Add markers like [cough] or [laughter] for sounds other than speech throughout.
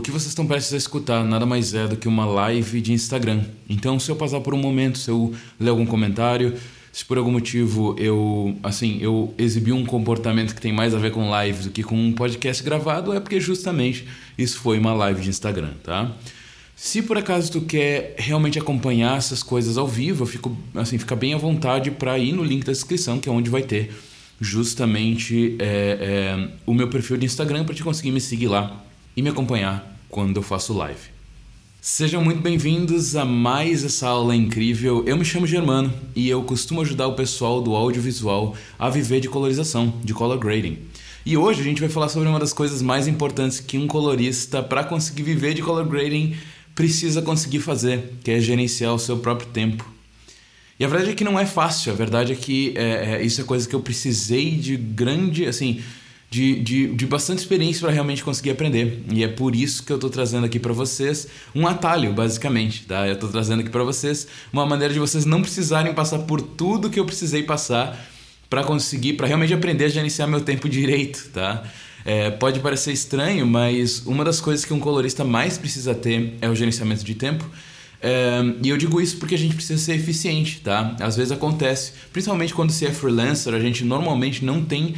O que vocês estão prestes a escutar nada mais é do que uma live de Instagram. Então, se eu passar por um momento, se eu ler algum comentário, se por algum motivo eu, assim, eu exibi um comportamento que tem mais a ver com lives do que com um podcast gravado, é porque justamente isso foi uma live de Instagram, tá? Se por acaso tu quer realmente acompanhar essas coisas ao vivo, eu fico assim, fica bem à vontade para ir no link da descrição, que é onde vai ter justamente é, é, o meu perfil de Instagram para te conseguir me seguir lá e me acompanhar quando eu faço live. Sejam muito bem-vindos a mais essa aula incrível. Eu me chamo Germano e eu costumo ajudar o pessoal do audiovisual a viver de colorização, de color grading. E hoje a gente vai falar sobre uma das coisas mais importantes que um colorista, para conseguir viver de color grading, precisa conseguir fazer, que é gerenciar o seu próprio tempo. E a verdade é que não é fácil, a verdade é que é, é, isso é coisa que eu precisei de grande, assim, de, de, de bastante experiência para realmente conseguir aprender. E é por isso que eu estou trazendo aqui para vocês um atalho, basicamente. Tá? Eu estou trazendo aqui para vocês uma maneira de vocês não precisarem passar por tudo que eu precisei passar para conseguir, para realmente aprender a gerenciar meu tempo direito, tá? É, pode parecer estranho, mas uma das coisas que um colorista mais precisa ter é o gerenciamento de tempo. É, e eu digo isso porque a gente precisa ser eficiente, tá? Às vezes acontece, principalmente quando você é freelancer, a gente normalmente não tem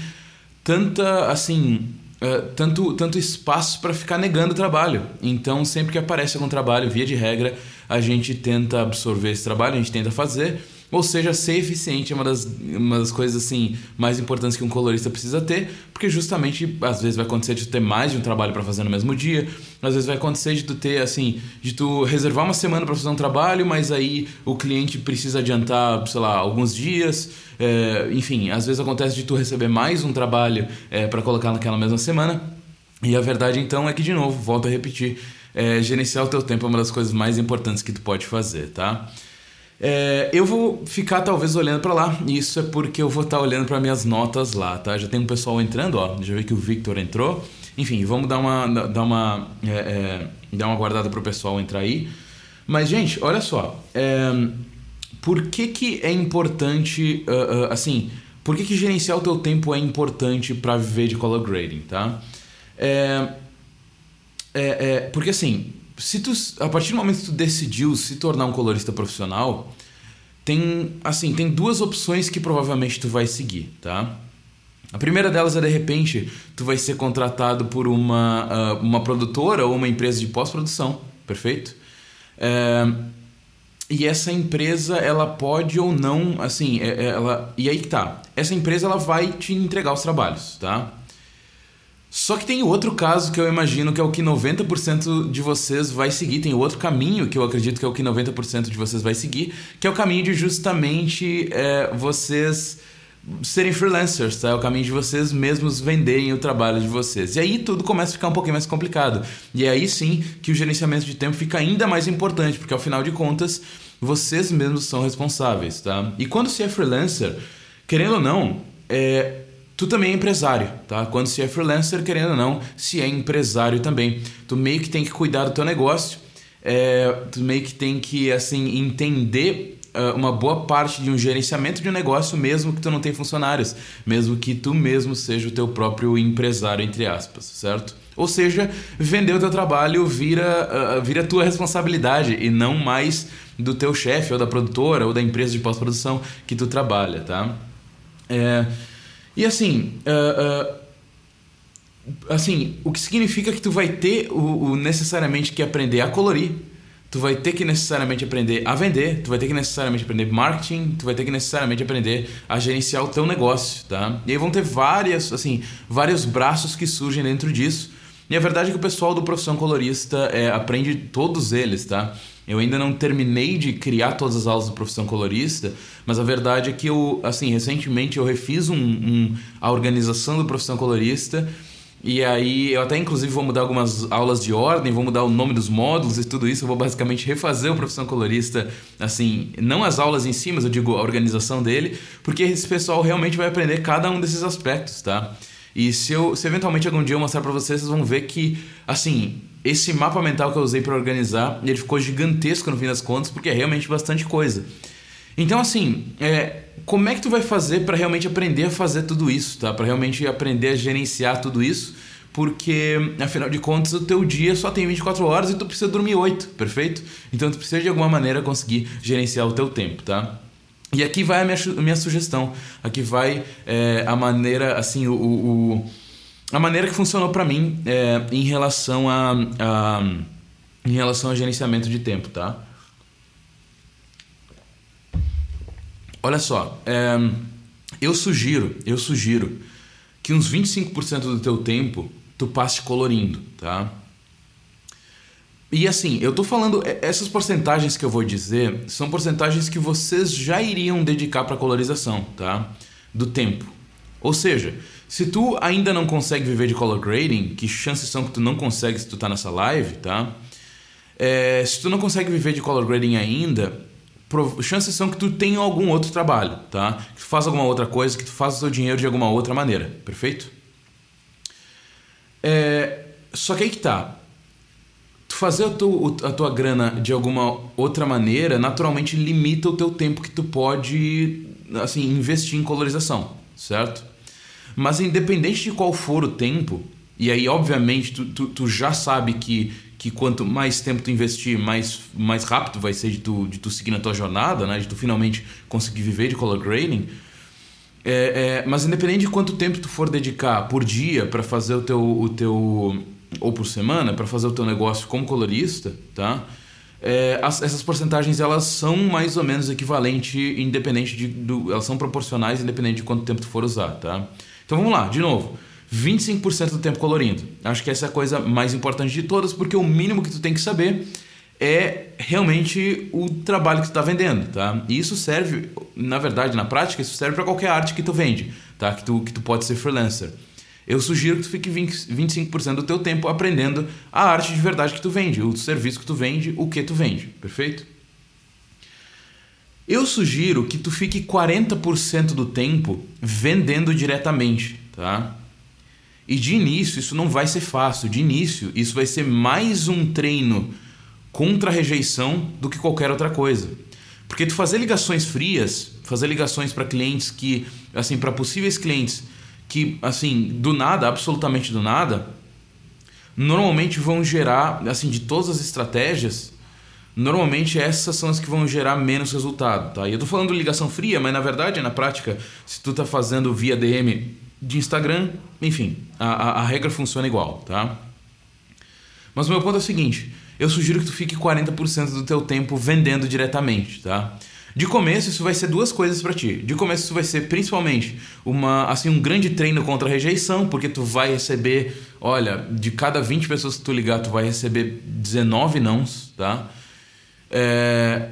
tanta assim uh, tanto, tanto espaço para ficar negando trabalho. Então, sempre que aparece algum trabalho, via de regra, a gente tenta absorver esse trabalho, a gente tenta fazer ou seja, ser eficiente é uma das, uma das coisas assim mais importantes que um colorista precisa ter, porque justamente às vezes vai acontecer de ter mais de um trabalho para fazer no mesmo dia, às vezes vai acontecer de tu ter assim, de tu reservar uma semana para fazer um trabalho, mas aí o cliente precisa adiantar, sei lá, alguns dias. É, enfim, às vezes acontece de tu receber mais um trabalho é, para colocar naquela mesma semana. E a verdade então é que, de novo, volto a repetir, é, gerenciar o teu tempo é uma das coisas mais importantes que tu pode fazer, tá? É, eu vou ficar talvez olhando para lá. Isso é porque eu vou estar tá olhando para minhas notas lá, tá? Já tem um pessoal entrando, ó. Já vi que o Victor entrou. Enfim, vamos dar uma dar uma é, é, dar uma guardada pro pessoal entrar aí. Mas gente, olha só. É, por que que é importante uh, uh, assim? Por que que gerenciar o teu tempo é importante para viver de color grading, tá? É, é, é, porque assim, se tu, a partir do momento que tu decidiu se tornar um colorista profissional, tem assim, tem duas opções que provavelmente tu vai seguir, tá? A primeira delas é de repente tu vai ser contratado por uma, uh, uma produtora ou uma empresa de pós-produção, perfeito? É, e essa empresa ela pode ou não, assim, é, é, ela e aí que tá. Essa empresa ela vai te entregar os trabalhos, tá? Só que tem outro caso que eu imagino que é o que 90% de vocês vai seguir. Tem outro caminho que eu acredito que é o que 90% de vocês vai seguir, que é o caminho de justamente é, vocês serem freelancers, tá? É o caminho de vocês mesmos venderem o trabalho de vocês. E aí tudo começa a ficar um pouquinho mais complicado. E é aí sim que o gerenciamento de tempo fica ainda mais importante, porque ao final de contas, vocês mesmos são responsáveis, tá? E quando você é freelancer, querendo ou não, é, Tu também é empresário, tá? Quando se é freelancer, querendo ou não, se é empresário também. Tu meio que tem que cuidar do teu negócio, é, tu meio que tem que, assim, entender uh, uma boa parte de um gerenciamento de um negócio, mesmo que tu não tenha funcionários, mesmo que tu mesmo seja o teu próprio empresário, entre aspas, certo? Ou seja, vender o teu trabalho vira, uh, vira tua responsabilidade e não mais do teu chefe ou da produtora ou da empresa de pós-produção que tu trabalha, tá? É... E assim, uh, uh, assim, o que significa que tu vai ter o, o, necessariamente que aprender a colorir, tu vai ter que necessariamente aprender a vender, tu vai ter que necessariamente aprender marketing, tu vai ter que necessariamente aprender a gerenciar o teu negócio, tá? E aí vão ter várias, assim, vários braços que surgem dentro disso. E a verdade é que o pessoal do profissão colorista é, aprende todos eles, tá? Eu ainda não terminei de criar todas as aulas do profissão colorista, mas a verdade é que eu, assim, recentemente eu refiz um, um, a organização do profissão colorista e aí eu até inclusive vou mudar algumas aulas de ordem, vou mudar o nome dos módulos e tudo isso, eu vou basicamente refazer o profissão colorista, assim, não as aulas em si, mas eu digo a organização dele, porque esse pessoal realmente vai aprender cada um desses aspectos, tá? E se eu se eventualmente algum dia eu mostrar para vocês, vocês vão ver que assim, esse mapa mental que eu usei para organizar, ele ficou gigantesco no fim das contas, porque é realmente bastante coisa. Então, assim, é, como é que tu vai fazer para realmente aprender a fazer tudo isso, tá? Para realmente aprender a gerenciar tudo isso? porque afinal de contas o teu dia só tem 24 horas e tu precisa dormir 8, perfeito? Então tu precisa de alguma maneira conseguir gerenciar o teu tempo, tá? E aqui vai a minha, minha sugestão, aqui vai é, a maneira, assim, o, o, a maneira que funcionou para mim é, em relação a, a em relação ao gerenciamento de tempo, tá? Olha só, é, eu sugiro, eu sugiro que uns 25% do teu tempo tu passe colorindo, tá? E assim, eu tô falando, essas porcentagens que eu vou dizer são porcentagens que vocês já iriam dedicar para colorização, tá? Do tempo. Ou seja, se tu ainda não consegue viver de color grading, que chances são que tu não consegue se tu tá nessa live, tá? É, se tu não consegue viver de color grading ainda, chances são que tu tenha algum outro trabalho, tá? Que tu faz alguma outra coisa, que tu faz o teu dinheiro de alguma outra maneira, perfeito? É, só que aí que tá. Tu fazer a tua, a tua grana de alguma outra maneira, naturalmente limita o teu tempo que tu pode, assim, investir em colorização, certo? Mas independente de qual for o tempo, e aí obviamente tu, tu, tu já sabe que que quanto mais tempo tu investir, mais, mais rápido vai ser de tu, de tu seguir na tua jornada, né? de tu finalmente conseguir viver de color grading. É, é, mas independente de quanto tempo tu for dedicar por dia para fazer o teu, o teu ou por semana para fazer o teu negócio como colorista, tá? É, as, essas porcentagens elas são mais ou menos equivalentes, independente de, do, elas são proporcionais, independente de quanto tempo tu for usar, tá? Então vamos lá, de novo. 25% do tempo colorindo. Acho que essa é a coisa mais importante de todas, porque o mínimo que tu tem que saber é realmente o trabalho que tu está vendendo, tá? E isso serve, na verdade, na prática, isso serve para qualquer arte que tu vende, tá? Que tu, que tu pode ser freelancer. Eu sugiro que tu fique 20, 25% do teu tempo aprendendo a arte de verdade que tu vende, o serviço que tu vende, o que tu vende, perfeito? Eu sugiro que tu fique 40% do tempo vendendo diretamente, tá? E de início isso não vai ser fácil. De início isso vai ser mais um treino contra a rejeição do que qualquer outra coisa. Porque tu fazer ligações frias, fazer ligações para clientes que, assim, para possíveis clientes que, assim, do nada, absolutamente do nada, normalmente vão gerar, assim, de todas as estratégias, normalmente essas são as que vão gerar menos resultado, tá? E eu tô falando ligação fria, mas na verdade, na prática, se tu tá fazendo via DM de Instagram, enfim, a, a, a, regra funciona igual, tá? Mas o meu ponto é o seguinte, eu sugiro que tu fique 40% do teu tempo vendendo diretamente, tá? De começo isso vai ser duas coisas para ti. De começo isso vai ser principalmente uma assim um grande treino contra a rejeição, porque tu vai receber, olha, de cada 20 pessoas que tu ligar, tu vai receber 19 nãos, tá? É,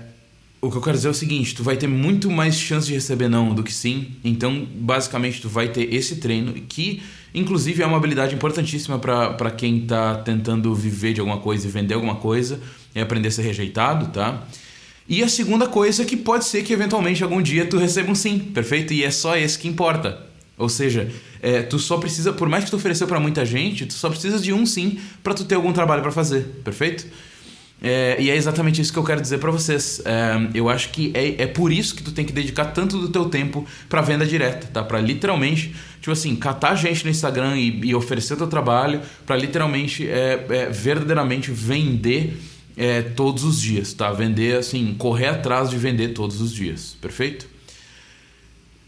o que eu quero dizer é o seguinte, tu vai ter muito mais chance de receber não do que sim. Então, basicamente, tu vai ter esse treino que, inclusive, é uma habilidade importantíssima para quem está tentando viver de alguma coisa e vender alguma coisa, é aprender a ser rejeitado, tá? E a segunda coisa é que pode ser que eventualmente algum dia tu receba um sim, perfeito? E é só esse que importa. Ou seja, é, tu só precisa, por mais que tu ofereceu para muita gente, tu só precisa de um sim para tu ter algum trabalho para fazer, perfeito? É, e é exatamente isso que eu quero dizer para vocês. É, eu acho que é, é por isso que tu tem que dedicar tanto do teu tempo para venda direta, tá? Para literalmente, tipo assim, catar gente no Instagram e, e oferecer teu trabalho, para literalmente, é, é, verdadeiramente vender é, todos os dias, tá? Vender assim, correr atrás de vender todos os dias, perfeito?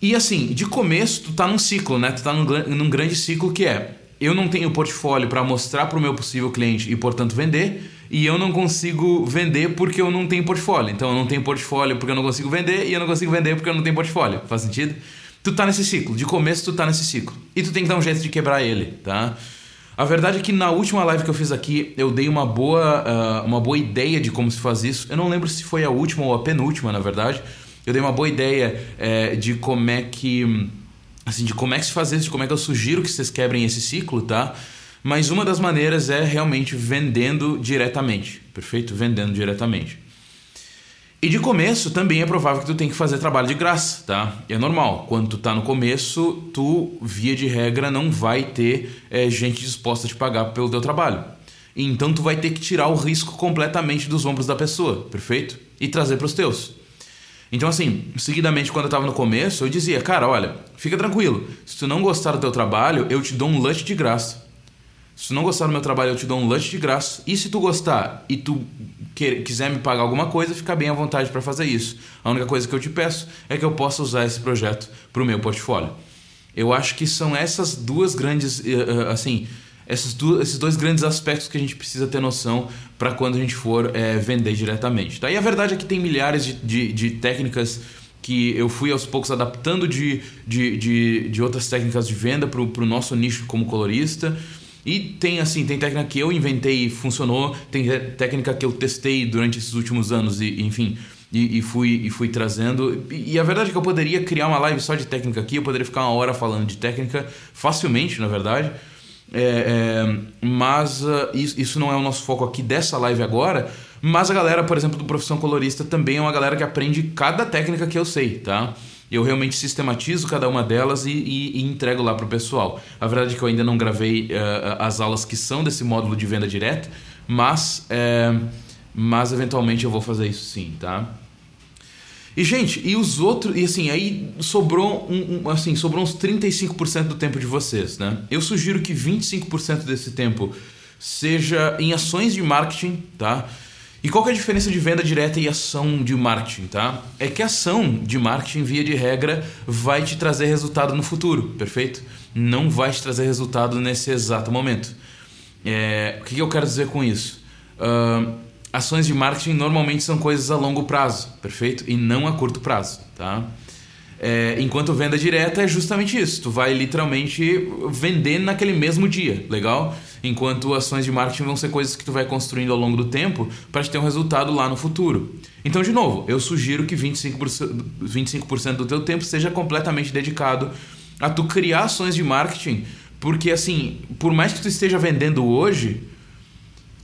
E assim, de começo tu tá num ciclo, né? Tu tá num, num grande ciclo que é eu não tenho portfólio para mostrar para o meu possível cliente e portanto vender e eu não consigo vender porque eu não tenho portfólio. Então eu não tenho portfólio porque eu não consigo vender e eu não consigo vender porque eu não tenho portfólio. Faz sentido? Tu tá nesse ciclo, de começo tu tá nesse ciclo. E tu tem que dar um jeito de quebrar ele, tá? A verdade é que na última live que eu fiz aqui, eu dei uma boa, uh, uma boa ideia de como se faz isso. Eu não lembro se foi a última ou a penúltima, na verdade. Eu dei uma boa ideia é, de como é que. Assim, de como é que se faz isso, de como é que eu sugiro que vocês quebrem esse ciclo, tá? Mas uma das maneiras é realmente vendendo diretamente, perfeito? Vendendo diretamente. E de começo também é provável que tu tenha que fazer trabalho de graça, tá? É normal. Quando tu tá no começo, tu, via de regra, não vai ter é, gente disposta a te pagar pelo teu trabalho. Então tu vai ter que tirar o risco completamente dos ombros da pessoa, perfeito? E trazer para os teus. Então, assim, seguidamente, quando eu estava no começo, eu dizia, cara, olha, fica tranquilo. Se tu não gostar do teu trabalho, eu te dou um lunch de graça. Se tu não gostar do meu trabalho, eu te dou um lanche de graça. E se tu gostar e tu quiser me pagar alguma coisa, fica bem à vontade para fazer isso. A única coisa que eu te peço é que eu possa usar esse projeto para o meu portfólio. Eu acho que são essas duas grandes, eh, eh, assim, esses, esses dois grandes aspectos que a gente precisa ter noção para quando a gente for é, vender diretamente. Tá? E a verdade é que tem milhares de, de, de técnicas que eu fui aos poucos adaptando de, de, de, de outras técnicas de venda para o nosso nicho como colorista. E tem assim, tem técnica que eu inventei e funcionou, tem técnica que eu testei durante esses últimos anos e, enfim, e, e, fui, e fui trazendo. E, e, a verdade é que eu poderia criar uma live só de técnica aqui, eu poderia ficar uma hora falando de técnica facilmente, na verdade. É, é, mas uh, isso, isso não é o nosso foco aqui dessa live agora. Mas a galera, por exemplo, do Profissão Colorista também é uma galera que aprende cada técnica que eu sei, tá? Eu realmente sistematizo cada uma delas e, e, e entrego lá pro pessoal. A verdade é que eu ainda não gravei uh, as aulas que são desse módulo de venda direta, mas, é, mas eventualmente eu vou fazer isso sim, tá? E, gente, e os outros. E assim, aí sobrou um, um, assim, sobrou uns 35% do tempo de vocês, né? Eu sugiro que 25% desse tempo seja em ações de marketing, tá? E qual que é a diferença de venda direta e ação de marketing, tá? É que a ação de marketing, via de regra, vai te trazer resultado no futuro, perfeito? Não vai te trazer resultado nesse exato momento. É, o que, eu quero dizer com isso? Uh, ações de marketing normalmente são coisas a longo prazo, perfeito? E não a curto prazo, tá? É, enquanto venda direta é justamente isso. Tu vai literalmente vender naquele mesmo dia, legal? Enquanto ações de marketing vão ser coisas que tu vai construindo ao longo do tempo para te ter um resultado lá no futuro. Então, de novo, eu sugiro que 25%, 25 do teu tempo seja completamente dedicado a tu criar ações de marketing, porque assim, por mais que tu esteja vendendo hoje,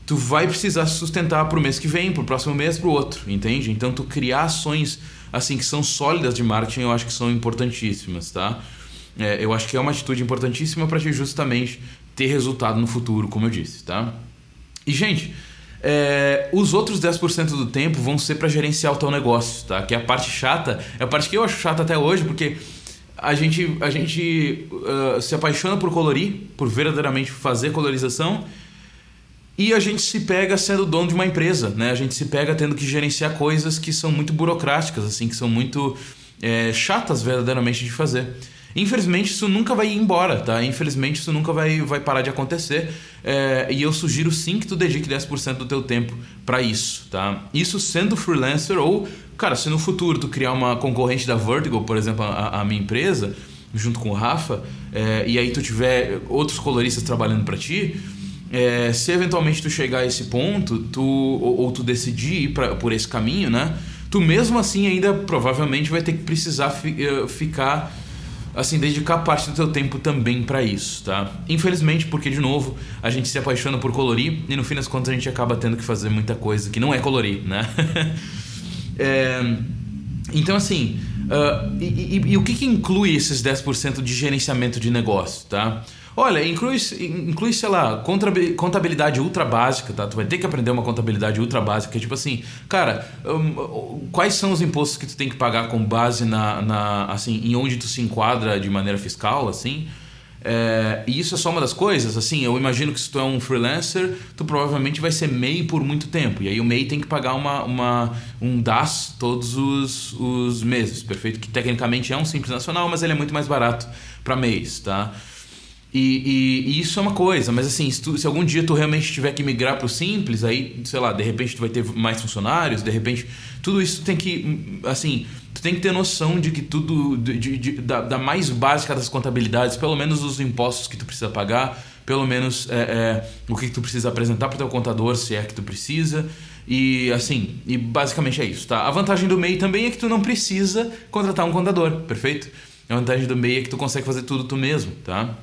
tu vai precisar sustentar para o mês que vem, para o próximo mês, para o outro, entende? Então tu criar ações assim que são sólidas de marketing, eu acho que são importantíssimas, tá? É, eu acho que é uma atitude importantíssima para te justamente ter resultado no futuro, como eu disse, tá? E gente, é, os outros 10% do tempo vão ser para gerenciar o teu negócio, tá? Que é a parte chata, é a parte que eu acho chata até hoje, porque a gente, a gente uh, se apaixona por colorir, por verdadeiramente fazer colorização e a gente se pega sendo dono de uma empresa, né? A gente se pega tendo que gerenciar coisas que são muito burocráticas, assim, que são muito é, chatas verdadeiramente de fazer. Infelizmente isso nunca vai ir embora, tá? Infelizmente isso nunca vai, vai parar de acontecer. É, e eu sugiro sim que tu dedique 10% do teu tempo para isso, tá? Isso sendo freelancer ou, cara, se no futuro tu criar uma concorrente da Vertigo, por exemplo, a, a minha empresa, junto com o Rafa, é, e aí tu tiver outros coloristas trabalhando para ti, é, se eventualmente tu chegar a esse ponto, tu, ou, ou tu decidir ir pra, por esse caminho, né? Tu mesmo assim ainda provavelmente vai ter que precisar fi, uh, ficar assim dedicar parte do teu tempo também para isso, tá? Infelizmente, porque de novo a gente se apaixona por colorir e no fim das contas a gente acaba tendo que fazer muita coisa que não é colorir, né? [laughs] é, então assim, uh, e, e, e, o que, que inclui esses 10% de gerenciamento de negócio, tá? Olha, inclui, inclui, sei lá, contabilidade ultra básica, tá? Tu vai ter que aprender uma contabilidade ultra básica, que é tipo assim, cara, um, quais são os impostos que tu tem que pagar com base na, na assim, em onde tu se enquadra de maneira fiscal, assim? É, e isso é só uma das coisas, assim, eu imagino que se tu é um freelancer, tu provavelmente vai ser MEI por muito tempo, e aí o MEI tem que pagar uma, uma, um DAS todos os, os meses, perfeito? Que tecnicamente é um Simples Nacional, mas ele é muito mais barato para mês, tá? E, e, e, isso é uma coisa, mas assim, se, tu, se, algum dia tu realmente tiver que migrar para o simples, aí, sei lá, de repente tu vai ter mais funcionários, de repente, tudo isso tem que, assim, tu tem que ter noção de que tudo, de, de, de, da, da, mais básica das contabilidades, pelo menos os impostos que tu precisa pagar, pelo menos é, é, o que tu precisa apresentar para o teu contador, se é que tu precisa, e assim, e basicamente é isso, tá? A vantagem do MEI também é que tu não precisa contratar um contador, perfeito? A vantagem do MEI é que tu consegue fazer tudo tu mesmo, tá?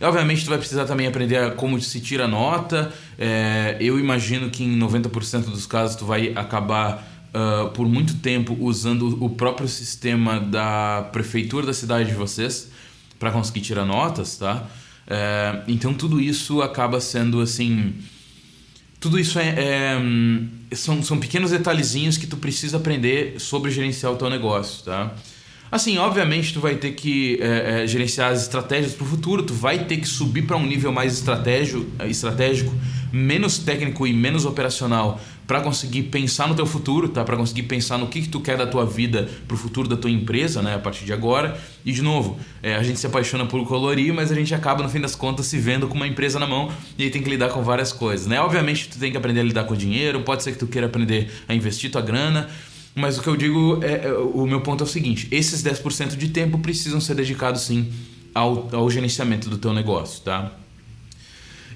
Obviamente, tu vai precisar também aprender como se tira nota. É, eu imagino que em 90% dos casos tu vai acabar uh, por muito tempo usando o próprio sistema da prefeitura da cidade de vocês para conseguir tirar notas, tá? É, então tudo isso acaba sendo assim. Tudo isso é, é, são, são pequenos detalhezinhos que tu precisa aprender sobre gerenciar o teu negócio, tá? Assim, obviamente tu vai ter que é, é, gerenciar as estratégias para o futuro, tu vai ter que subir para um nível mais estratégico, estratégico, menos técnico e menos operacional para conseguir pensar no teu futuro, tá? Para conseguir pensar no que, que tu quer da tua vida para o futuro da tua empresa, né? A partir de agora. E de novo, é, a gente se apaixona por colorir, mas a gente acaba no fim das contas se vendo com uma empresa na mão e aí tem que lidar com várias coisas, né? Obviamente tu tem que aprender a lidar com o dinheiro, pode ser que tu queira aprender a investir tua grana, mas o que eu digo, é, é, o meu ponto é o seguinte: esses 10% de tempo precisam ser dedicados sim ao, ao gerenciamento do teu negócio, tá?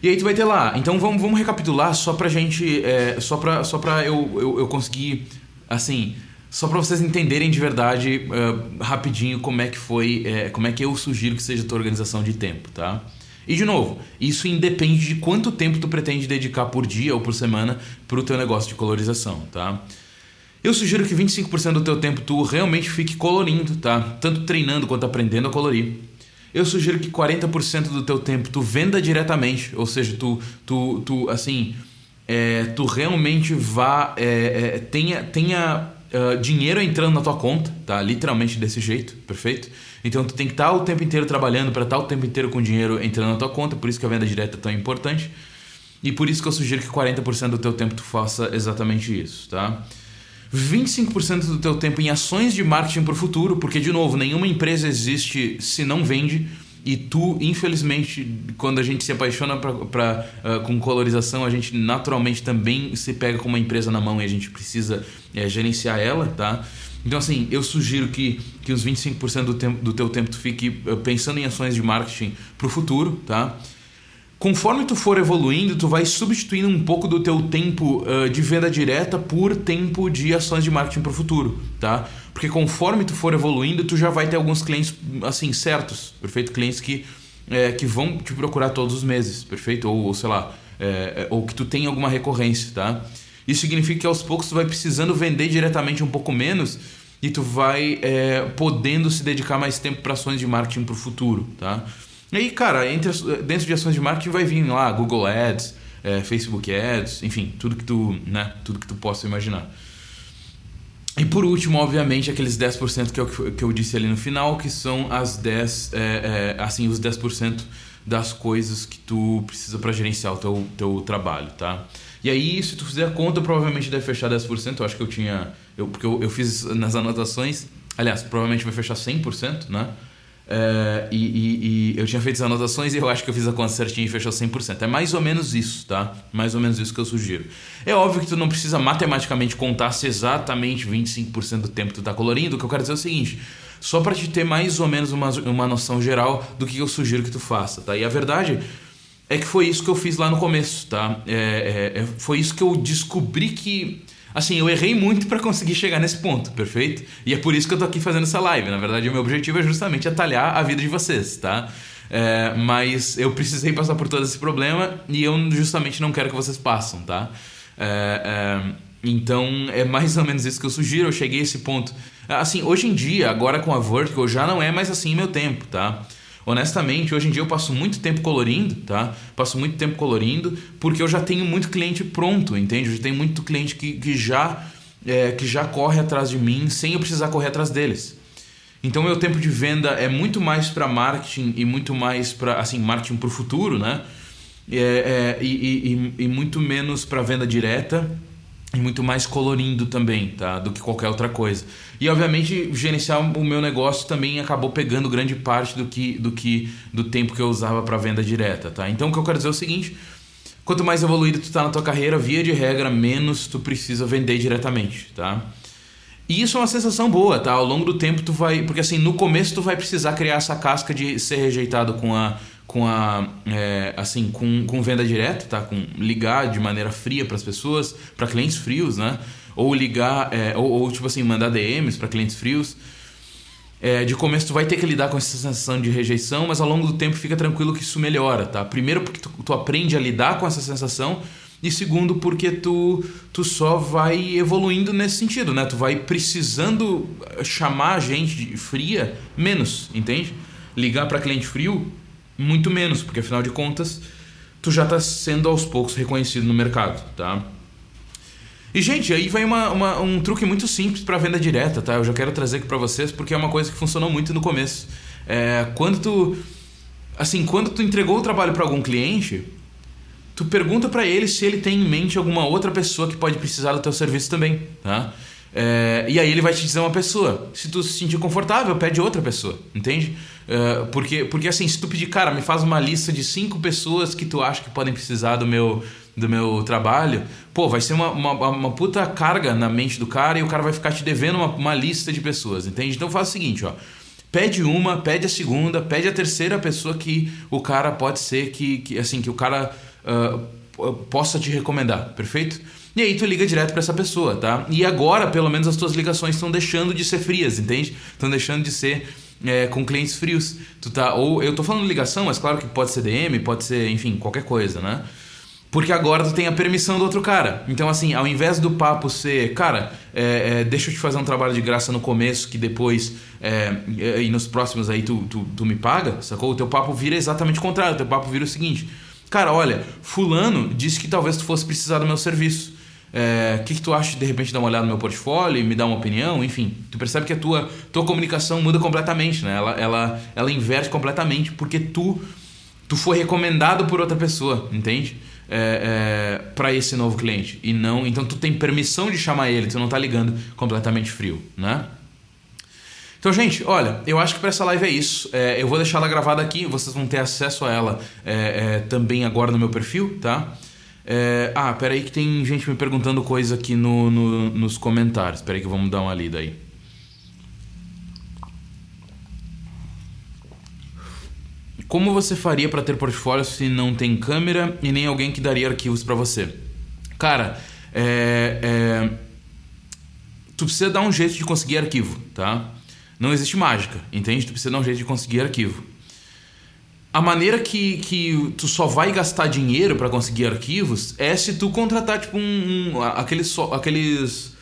E aí tu vai ter lá. Então vamos, vamos recapitular só pra gente. É, só pra, só pra eu, eu, eu conseguir. Assim. Só para vocês entenderem de verdade uh, rapidinho como é que foi, é, como é que eu sugiro que seja a tua organização de tempo, tá? E de novo, isso independe de quanto tempo tu pretende dedicar por dia ou por semana para o teu negócio de colorização, tá? Eu sugiro que 25% do teu tempo tu realmente fique colorindo, tá? Tanto treinando quanto aprendendo a colorir. Eu sugiro que 40% do teu tempo tu venda diretamente, ou seja, tu, tu, tu assim, é, tu realmente vá, é, é, tenha, tenha uh, dinheiro entrando na tua conta, tá? Literalmente desse jeito, perfeito? Então tu tem que estar o tempo inteiro trabalhando para estar o tempo inteiro com dinheiro entrando na tua conta, por isso que a venda direta é tão importante. E por isso que eu sugiro que 40% do teu tempo tu faça exatamente isso, tá? 25% do teu tempo em ações de marketing para o futuro, porque de novo, nenhuma empresa existe se não vende. E tu, infelizmente, quando a gente se apaixona pra, pra uh, com colorização, a gente naturalmente também se pega com uma empresa na mão e a gente precisa é, gerenciar ela, tá? Então, assim, eu sugiro que, que os 25% do, tempo, do teu tempo tu fique uh, pensando em ações de marketing para o futuro, tá? Conforme tu for evoluindo, tu vai substituindo um pouco do teu tempo uh, de venda direta por tempo de ações de marketing para o futuro, tá? Porque conforme tu for evoluindo, tu já vai ter alguns clientes assim certos, perfeito? Clientes que, é, que vão te procurar todos os meses, perfeito? Ou, ou sei lá, é, ou que tu tem alguma recorrência, tá? Isso significa que aos poucos tu vai precisando vender diretamente um pouco menos e tu vai é, podendo se dedicar mais tempo para ações de marketing para o futuro, tá? E aí, cara, entre, dentro de ações de marketing vai vir lá Google Ads, é, Facebook Ads, enfim, tudo que tu, né, tudo que tu possa imaginar. E por último, obviamente, aqueles 10% que eu, que eu disse ali no final, que são as 10, é, é, assim, os 10% das coisas que tu precisa para gerenciar o teu, teu trabalho, tá? E aí, se tu fizer a conta, provavelmente deve fechar 10%. Eu acho que eu tinha. Eu, porque eu, eu fiz nas anotações. Aliás, provavelmente vai fechar 100%, né? Uh, e, e, e, eu tinha feito as anotações e eu acho que eu fiz a conta certinha e fechou 100%. É mais ou menos isso, tá? Mais ou menos isso que eu sugiro. É óbvio que tu não precisa matematicamente contar se exatamente 25% do tempo tu tá colorindo. O que eu quero dizer é o seguinte: só para te ter mais ou menos uma, uma noção geral do que eu sugiro que tu faça, tá? E a verdade é que foi isso que eu fiz lá no começo, tá? É, é, é foi isso que eu descobri que Assim, eu errei muito para conseguir chegar nesse ponto, perfeito? E é por isso que eu tô aqui fazendo essa live. Na verdade, o meu objetivo é justamente atalhar a vida de vocês, tá? É, mas eu precisei passar por todo esse problema e eu justamente não quero que vocês passem, tá? É, é, então é mais ou menos isso que eu sugiro. Eu cheguei a esse ponto. Assim, hoje em dia, agora com a Vertical, já não é mais assim meu tempo, tá? Honestamente, hoje em dia eu passo muito tempo colorindo, tá? Passo muito tempo colorindo porque eu já tenho muito cliente pronto, entende? Eu já tenho muito cliente que, que, já, é, que já corre atrás de mim sem eu precisar correr atrás deles. Então, meu tempo de venda é muito mais para marketing e muito mais para, assim, marketing para o futuro, né? É, é, e, e, e muito menos para venda direta e muito mais colorindo também, tá? Do que qualquer outra coisa. E obviamente gerenciar o meu negócio também acabou pegando grande parte do que do que do tempo que eu usava para venda direta, tá? Então o que eu quero dizer é o seguinte, quanto mais evoluído tu tá na tua carreira, via de regra, menos tu precisa vender diretamente, tá? E isso é uma sensação boa, tá? Ao longo do tempo tu vai, porque assim, no começo tu vai precisar criar essa casca de ser rejeitado com a com a é, assim com, com venda direta tá? Com ligar de maneira fria para as pessoas para clientes frios né? Ou ligar é, ou, ou, tipo assim mandar DMs para clientes frios. É, de começo tu vai ter que lidar com essa sensação de rejeição mas ao longo do tempo fica tranquilo que isso melhora tá? Primeiro porque tu, tu aprende a lidar com essa sensação e segundo porque tu tu só vai evoluindo nesse sentido né? Tu vai precisando chamar gente fria menos entende? Ligar para cliente frio muito menos, porque afinal de contas tu já está sendo aos poucos reconhecido no mercado, tá? E, gente, aí vai uma, uma um truque muito simples para venda direta, tá? Eu já quero trazer aqui para vocês porque é uma coisa que funcionou muito no começo. É, quando tu. Assim, quando tu entregou o trabalho para algum cliente, tu pergunta para ele se ele tem em mente alguma outra pessoa que pode precisar do teu serviço também, tá? É, e aí ele vai te dizer uma pessoa. Se tu se sentir confortável, pede outra pessoa, entende? É, porque, porque assim, se tu pedir, cara, me faz uma lista de cinco pessoas que tu acha que podem precisar do meu, do meu trabalho, pô, vai ser uma, uma, uma puta carga na mente do cara e o cara vai ficar te devendo uma, uma lista de pessoas, entende? Então faz o seguinte, ó. Pede uma, pede a segunda, pede a terceira pessoa que o cara pode ser que, que assim, que o cara uh, possa te recomendar, perfeito? E aí tu liga direto para essa pessoa, tá? E agora, pelo menos, as tuas ligações estão deixando de ser frias, entende? Estão deixando de ser é, com clientes frios. Tu tá, ou eu tô falando ligação, mas claro que pode ser DM, pode ser, enfim, qualquer coisa, né? Porque agora tu tem a permissão do outro cara. Então, assim, ao invés do papo ser, cara, é, é, deixa eu te fazer um trabalho de graça no começo, que depois é, e nos próximos aí tu, tu, tu me paga, sacou? O teu papo vira exatamente o contrário. O teu papo vira o seguinte: cara, olha, Fulano disse que talvez tu fosse precisar do meu serviço. O é, que, que tu acha de de repente dar uma olhada no meu portfólio e me dar uma opinião? Enfim, tu percebe que a tua, tua comunicação muda completamente, né? Ela, ela, ela inverte completamente porque tu, tu foi recomendado por outra pessoa, entende? É, é, para esse novo cliente e não então tu tem permissão de chamar ele tu não tá ligando completamente frio né então gente olha eu acho que para essa live é isso é, eu vou deixar ela gravada aqui vocês vão ter acesso a ela é, é, também agora no meu perfil tá é, ah, peraí que tem gente me perguntando coisa aqui no, no, nos comentários. Peraí que vamos dar uma lida aí. Como você faria para ter portfólio se não tem câmera e nem alguém que daria arquivos para você? Cara, é, é, tu precisa dar um jeito de conseguir arquivo, tá? Não existe mágica, entende? Tu precisa dar um jeito de conseguir arquivo a maneira que, que tu só vai gastar dinheiro para conseguir arquivos é se tu contratar tipo um, um aqueles aqueles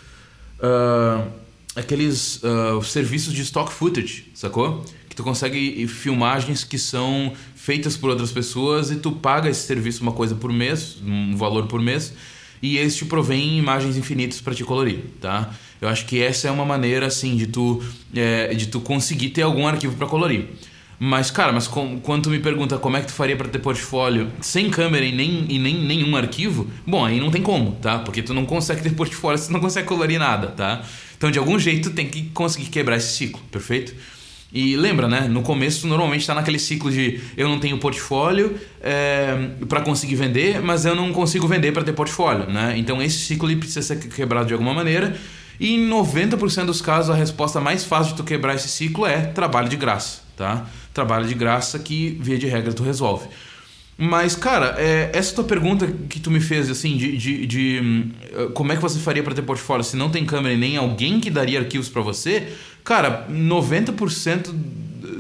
uh, aqueles uh, serviços de stock footage, sacou? Que tu consegue filmagens que são feitas por outras pessoas e tu paga esse serviço uma coisa por mês, um valor por mês, e eles te provêm imagens infinitas para te colorir, tá? Eu acho que essa é uma maneira assim de tu é, de tu conseguir ter algum arquivo para colorir. Mas, cara, mas com, quando tu me pergunta como é que tu faria para ter portfólio sem câmera e nem, e nem nenhum arquivo, bom, aí não tem como, tá? Porque tu não consegue [laughs] ter portfólio, você não consegue colorir nada, tá? Então, de algum jeito, tu tem que conseguir quebrar esse ciclo, perfeito? E lembra, né? No começo, tu normalmente está naquele ciclo de eu não tenho portfólio é, para conseguir vender, mas eu não consigo vender para ter portfólio, né? Então, esse ciclo precisa ser quebrado de alguma maneira. E em 90% dos casos, a resposta mais fácil de tu quebrar esse ciclo é trabalho de graça, tá? trabalho de graça que, via de regra, tu resolve. Mas, cara, é, essa tua pergunta que tu me fez, assim, de, de, de hum, como é que você faria para ter portfólio se não tem câmera e nem alguém que daria arquivos para você, cara, 90%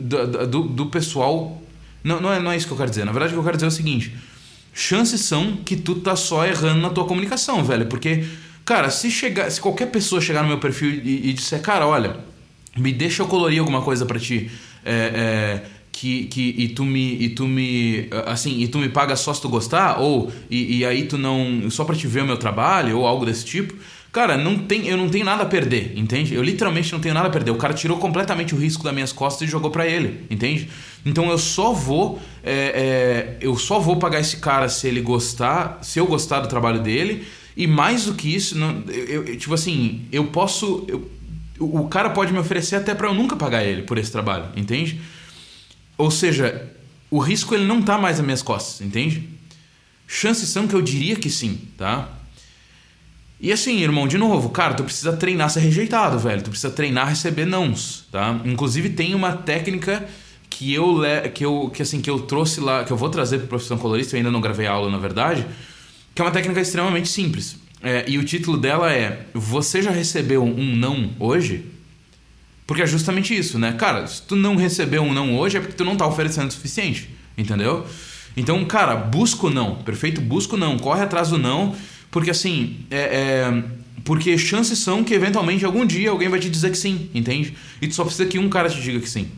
do, do, do pessoal. Não, não, é, não é isso que eu quero dizer. Na verdade, o que eu quero dizer é o seguinte: chances são que tu tá só errando na tua comunicação, velho. Porque, cara, se, chegar, se qualquer pessoa chegar no meu perfil e, e disser, cara, olha, me deixa eu colorir alguma coisa para ti é, é, que, que e tu me e tu me assim e tu me paga só se tu gostar ou e, e aí tu não só para te ver o meu trabalho ou algo desse tipo. Cara não tem eu não tenho nada a perder entende? Eu literalmente não tenho nada a perder. O cara tirou completamente o risco das minhas costas e jogou para ele entende? Então eu só vou é, é, eu só vou pagar esse cara se ele gostar se eu gostar do trabalho dele e mais do que isso não, eu, eu tipo assim eu posso eu, o cara pode me oferecer até para eu nunca pagar ele por esse trabalho, entende? Ou seja, o risco ele não tá mais nas minhas costas, entende? Chances são que eu diria que sim, tá? E assim, irmão, de novo, cara, tu precisa treinar ser rejeitado, velho. Tu precisa treinar receber nãos, tá? Inclusive tem uma técnica que eu que eu que assim que eu trouxe lá, que eu vou trazer para profissão colorista, eu ainda não gravei aula, na verdade, que é uma técnica extremamente simples. É, e o título dela é Você já recebeu um não hoje? Porque é justamente isso, né? Cara, se tu não recebeu um não hoje é porque tu não tá oferecendo o suficiente, entendeu? Então, cara, busca o não, perfeito? Busca o não, corre atrás do não, porque assim, é, é, porque chances são que eventualmente algum dia alguém vai te dizer que sim, entende? E tu só precisa que um cara te diga que sim,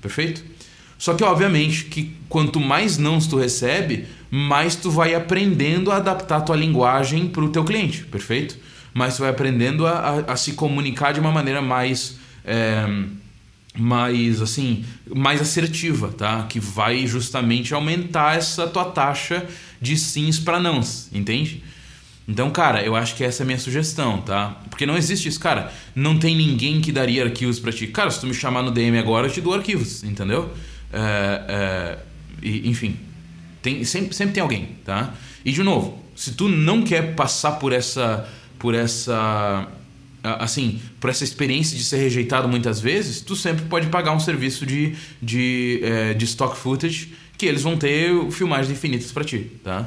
perfeito? Só que, obviamente, que quanto mais nãos tu recebe, mais tu vai aprendendo a adaptar a tua linguagem para o teu cliente, perfeito? mas tu vai aprendendo a, a, a se comunicar de uma maneira mais. É, mais assim, mais assertiva, tá? Que vai justamente aumentar essa tua taxa de sims para nãos, entende? Então, cara, eu acho que essa é a minha sugestão, tá? Porque não existe isso, cara. Não tem ninguém que daria arquivos para ti. Cara, se tu me chamar no DM agora, eu te dou arquivos, entendeu? É, é, e, enfim, tem, sempre, sempre tem alguém, tá? E de novo, se tu não quer passar por essa, por essa assim, por essa experiência de ser rejeitado muitas vezes, tu sempre pode pagar um serviço de, de, é, de stock footage que eles vão ter filmagens infinitas para ti, tá?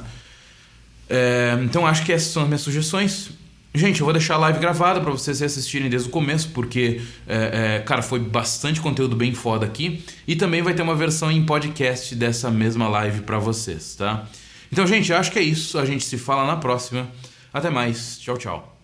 É, então acho que essas são as minhas sugestões. Gente, eu vou deixar a live gravada para vocês assistirem desde o começo, porque, é, é, cara, foi bastante conteúdo bem foda aqui. E também vai ter uma versão em podcast dessa mesma live para vocês, tá? Então, gente, acho que é isso. A gente se fala na próxima. Até mais. Tchau, tchau.